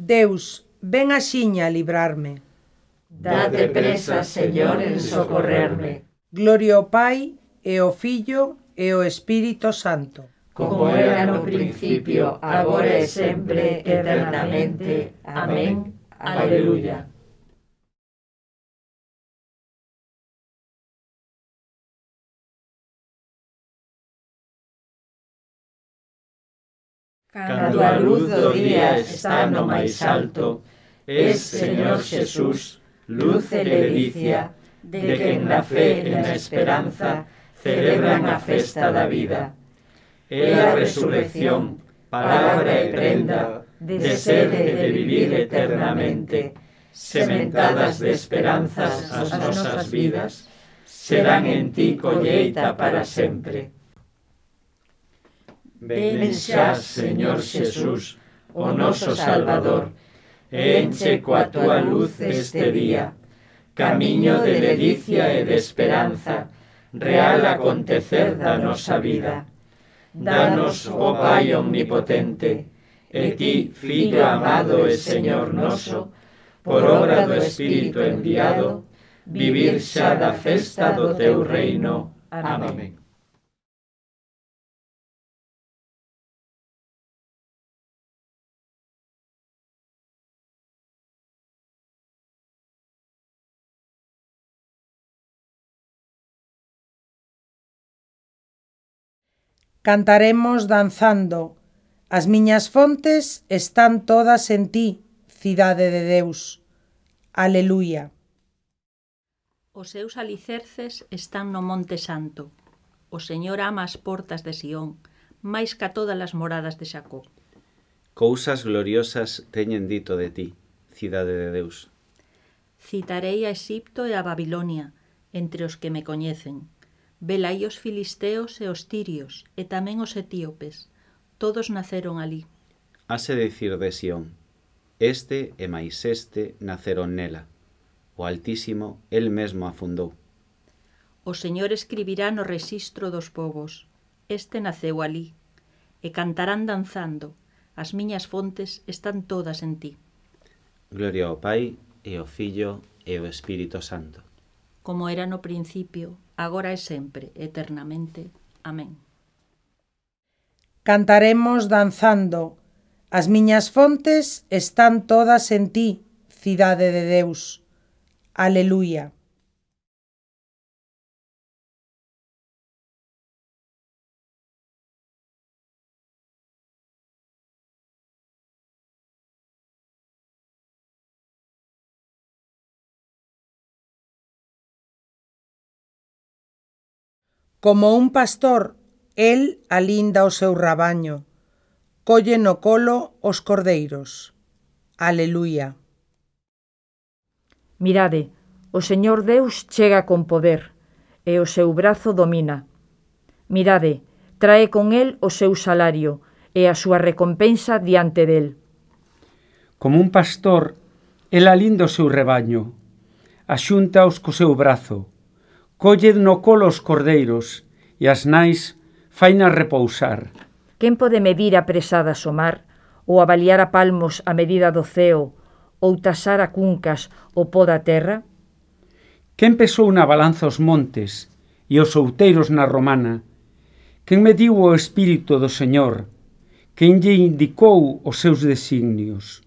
Deus, ven axiña a librarme. Date presa, Señor, en socorrerme. Gloria ao Pai, e ao Filho, e ao Espírito Santo. Como era no principio, agora e sempre, eternamente. Amén. Aleluya. Cando a luz do día está no máis alto, es, Señor Xesús, luz e ledicia de quen na fe e na esperanza celebran a festa da vida. É a resurrección, palabra e prenda de ser e de vivir eternamente, sementadas de esperanzas as nosas vidas, serán en ti colleita para sempre. Ven xa, Señor Xesús, o noso Salvador, e enche coa túa luz este día, camiño de delicia e de esperanza, real acontecer da nosa vida. Danos, o Pai Omnipotente, e ti, Filho amado e Señor noso, por obra do Espírito enviado, vivir xa da festa do teu reino. Amén. Cantaremos danzando. As miñas fontes están todas en ti, cidade de Deus. Aleluia. Os seus alicerces están no Monte Santo. O Señor ama as portas de Sión, máis ca todas as moradas de Xacó. Cousas gloriosas teñen dito de ti, cidade de Deus. Citarei a Exipto e a Babilonia, entre os que me coñecen. Velaí os filisteos e os tirios, e tamén os etíopes. Todos naceron alí. Hase dicir de Sión, este e máis este naceron nela. O Altísimo el mesmo afundou. O Señor escribirá no rexistro dos povos. Este naceu alí. E cantarán danzando. As miñas fontes están todas en ti. Gloria ao Pai, e ao Fillo, e ao Espírito Santo como era no principio, agora e sempre, eternamente. Amén. Cantaremos danzando. As miñas fontes están todas en ti, cidade de Deus. Aleluia. Como un pastor, el alinda o seu rabaño, colle no colo os cordeiros. Aleluia. Mirade, o Señor Deus chega con poder, e o seu brazo domina. Mirade, trae con el o seu salario, e a súa recompensa diante del. Como un pastor, el alinda o seu rebaño, axúntaos co seu brazo, Colled no colo os cordeiros e as nais fainas repousar. Quen pode medir a presada somar ou avaliar a palmos a medida do ceo ou tasar a cuncas o pó da terra? Quen pesou na balanza os montes e os outeiros na romana? Quen mediu o espírito do Señor? Quen lle indicou os seus designios?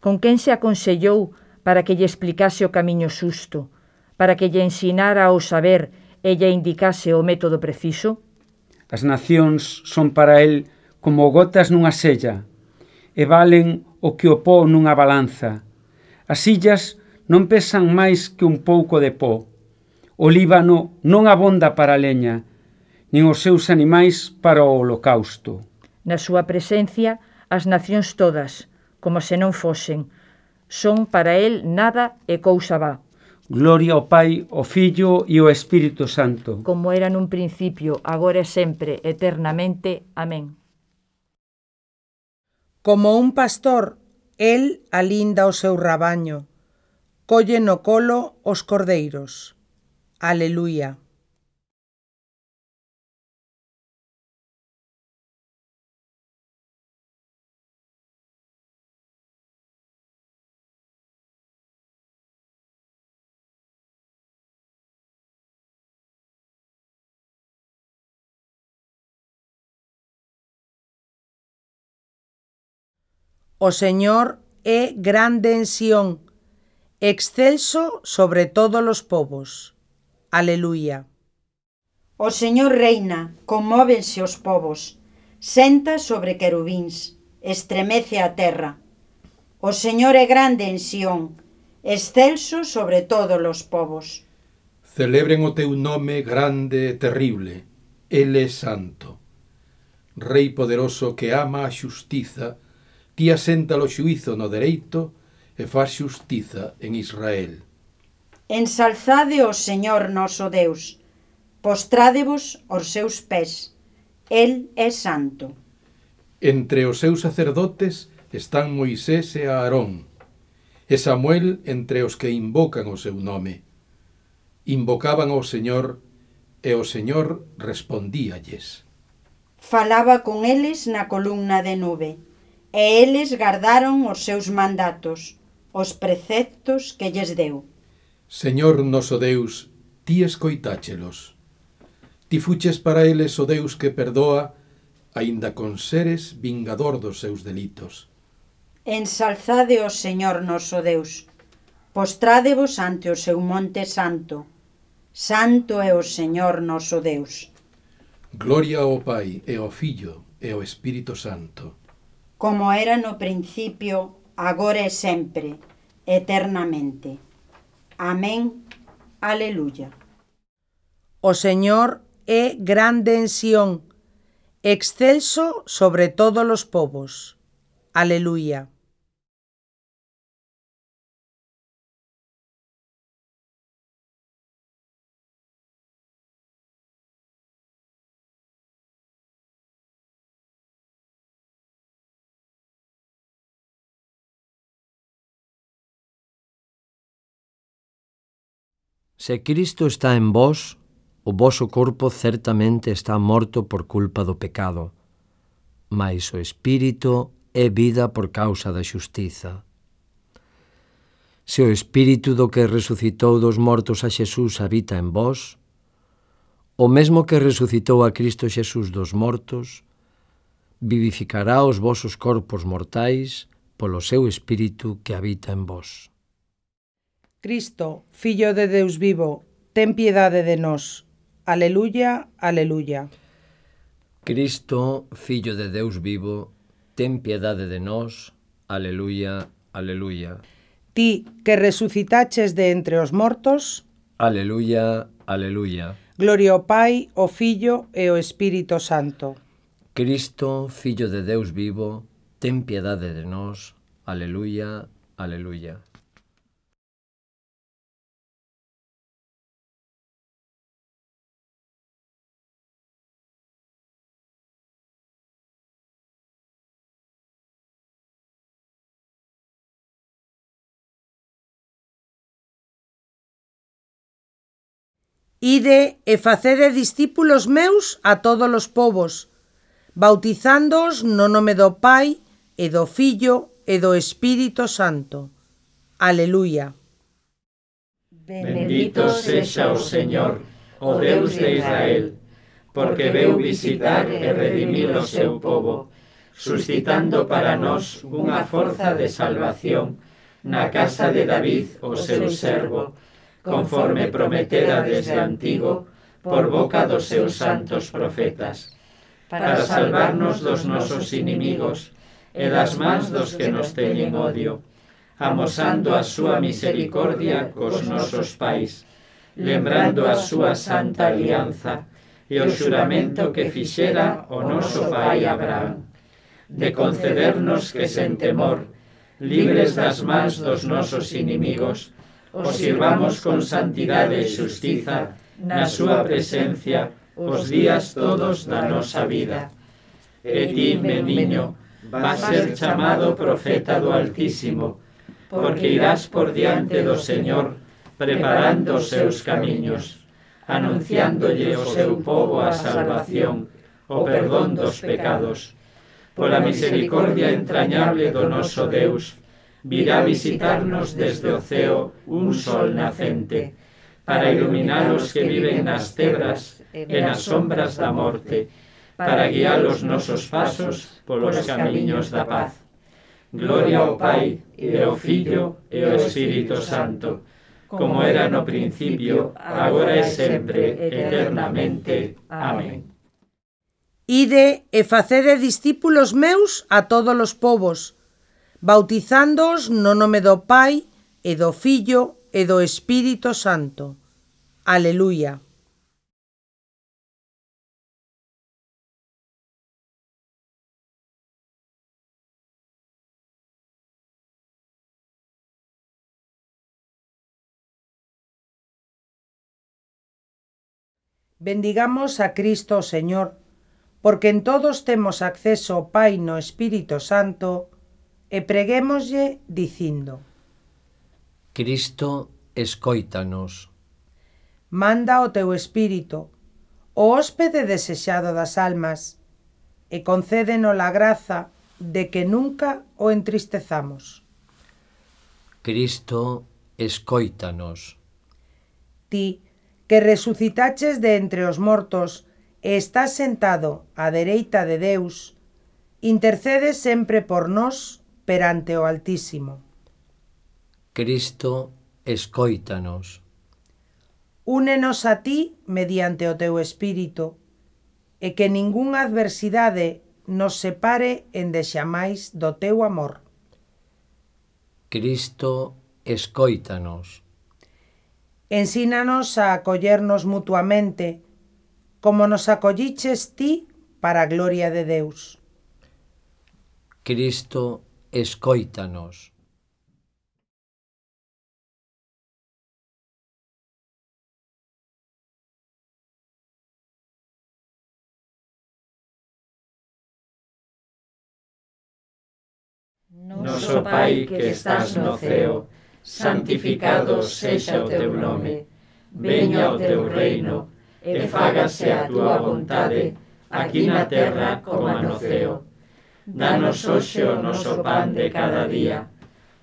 Con quen se aconsellou para que lle explicase o camiño susto? para que lle ensinara o saber e lle indicase o método preciso? As nacións son para el como gotas nunha sella e valen o que o pó nunha balanza. As illas non pesan máis que un pouco de pó. O Líbano non abonda para a leña, nin os seus animais para o holocausto. Na súa presencia, as nacións todas, como se non fosen, son para el nada e cousa va. Gloria ao Pai, ao Filho e ao Espírito Santo. Como era nun principio, agora e sempre, eternamente. Amén. Como un pastor, el alinda o seu rabaño, colle no colo os cordeiros. Aleluia. O Señor é grande en Sión, excelso sobre todos os povos. Aleluia. O Señor reina, conmóvense os povos, senta sobre querubíns, estremece a terra. O Señor é grande en Sión, excelso sobre todos os povos. Celebren o teu nome grande e terrible, Ele é santo. Rei poderoso que ama a xustiza Ti asenta o xuízo no dereito e faz xustiza en Israel. Ensalzade o Señor noso Deus, postrádevos aos seus pés, El é santo. Entre os seus sacerdotes están Moisés e Aarón, e Samuel entre os que invocan o seu nome. Invocaban ao Señor, e o Señor respondíalles. Falaba con eles na columna de nube e eles gardaron os seus mandatos, os preceptos que lles deu. Señor noso Deus, ti escoitáchelos. Ti fuches para eles o Deus que perdoa, aínda con seres vingador dos seus delitos. Ensalzade o Señor noso Deus, postrádevos ante o seu monte santo. Santo é o Señor noso Deus. Gloria ao Pai e ao Filho e ao Espírito Santo como era no principio, agora e sempre, eternamente. Amén. Aleluya. O Señor é grande en Sión, excelso sobre todos os povos. Aleluia. Se Cristo está en vós, o voso corpo certamente está morto por culpa do pecado, mas o Espírito é vida por causa da xustiza. Se o Espírito do que resucitou dos mortos a Xesús habita en vós, o mesmo que resucitou a Cristo Xesús dos mortos, vivificará os vosos corpos mortais polo seu Espírito que habita en vós. Cristo, Fillo de Deus vivo, ten piedade de nós. Aleluya, aleluya. Cristo, Fillo de Deus vivo, ten piedade de nós. Aleluya, aleluya. Ti que resucitaches de entre os mortos. Aleluya, aleluya. Gloria ao Pai, ao Filho e ao Espírito Santo. Cristo, Fillo de Deus vivo, ten piedade de nós. Aleluya, aleluya. Ide e facede discípulos meus a todos os povos, bautizándoos no nome do Pai e do Fillo e do Espírito Santo. Aleluia. Bendito sexa o Señor, o Deus de Israel, porque veu visitar e redimir o seu povo, suscitando para nós unha forza de salvación na casa de David, o seu servo, conforme prometera desde antigo por boca dos seus santos profetas, para salvarnos dos nosos inimigos e das mans dos que nos teñen odio, amosando a súa misericordia cos nosos pais, lembrando a súa santa alianza e o xuramento que fixera o noso pai Abraham, de concedernos que sen temor, libres das mans dos nosos inimigos, os sirvamos con santidade e xustiza na súa presencia os días todos da nosa vida. E ti, meniño, vas ser chamado profeta do Altísimo, porque irás por diante do Señor preparando os seus camiños, anunciándolle o seu povo a salvación, o perdón dos pecados, pola misericordia entrañable do noso Deus, virá visitarnos desde o ceo un sol nacente, para iluminar os que viven nas tebras, e nas sombras da morte, para guiar os nosos pasos polos camiños da paz. Gloria ao Pai, e ao Filho, e ao Espírito Santo, como era no principio, agora e sempre, eternamente. Amén. Ide e facede discípulos meus a todos os povos, bautizándoos no nome do Pai, e do Fillo, e Espírito Santo. Aleluia. Bendigamos a Cristo Señor, porque en todos temos acceso Pai no Espírito Santo, e preguémoslle dicindo Cristo, escoítanos. Manda o teu espírito, o hóspede desexado das almas, e concédenos a graza de que nunca o entristezamos. Cristo, escoítanos. Ti, que resucitaches de entre os mortos e estás sentado á dereita de Deus, intercede sempre por nós perante o Altísimo. Cristo, escoítanos. Únenos a ti mediante o teu espírito, e que ningunha adversidade nos separe en dexamais do teu amor. Cristo, escoítanos. Ensínanos a acollernos mutuamente, como nos acolliches ti para a gloria de Deus. Cristo, escoítanos. Noso Pai que estás no ceo, santificado sexa o teu nome, veña o teu reino, e fágase a túa vontade, aquí na terra como no ceo. Danos hoxe o noso pan de cada día.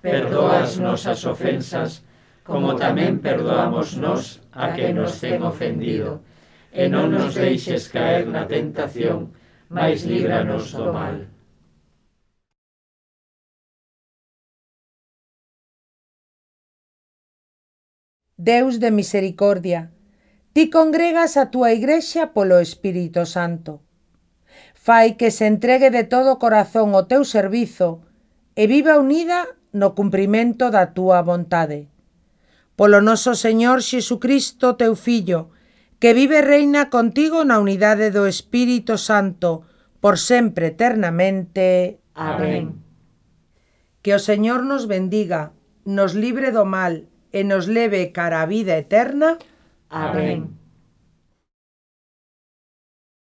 Perdoa as nosas ofensas, como tamén perdoamos nós a que nos ten ofendido. E non nos deixes caer na tentación, mas líbranos do mal. Deus de misericordia, ti congregas a túa igrexa polo Espírito Santo Fai que se entregue de todo o corazón o teu servizo e viva unida no cumprimento da túa vontade. Polo noso Señor Xesucristo, teu Fillo, que vive e reina contigo na unidade do Espírito Santo, por sempre eternamente. Amén. Que o Señor nos bendiga, nos libre do mal e nos leve cara a vida eterna. Amén.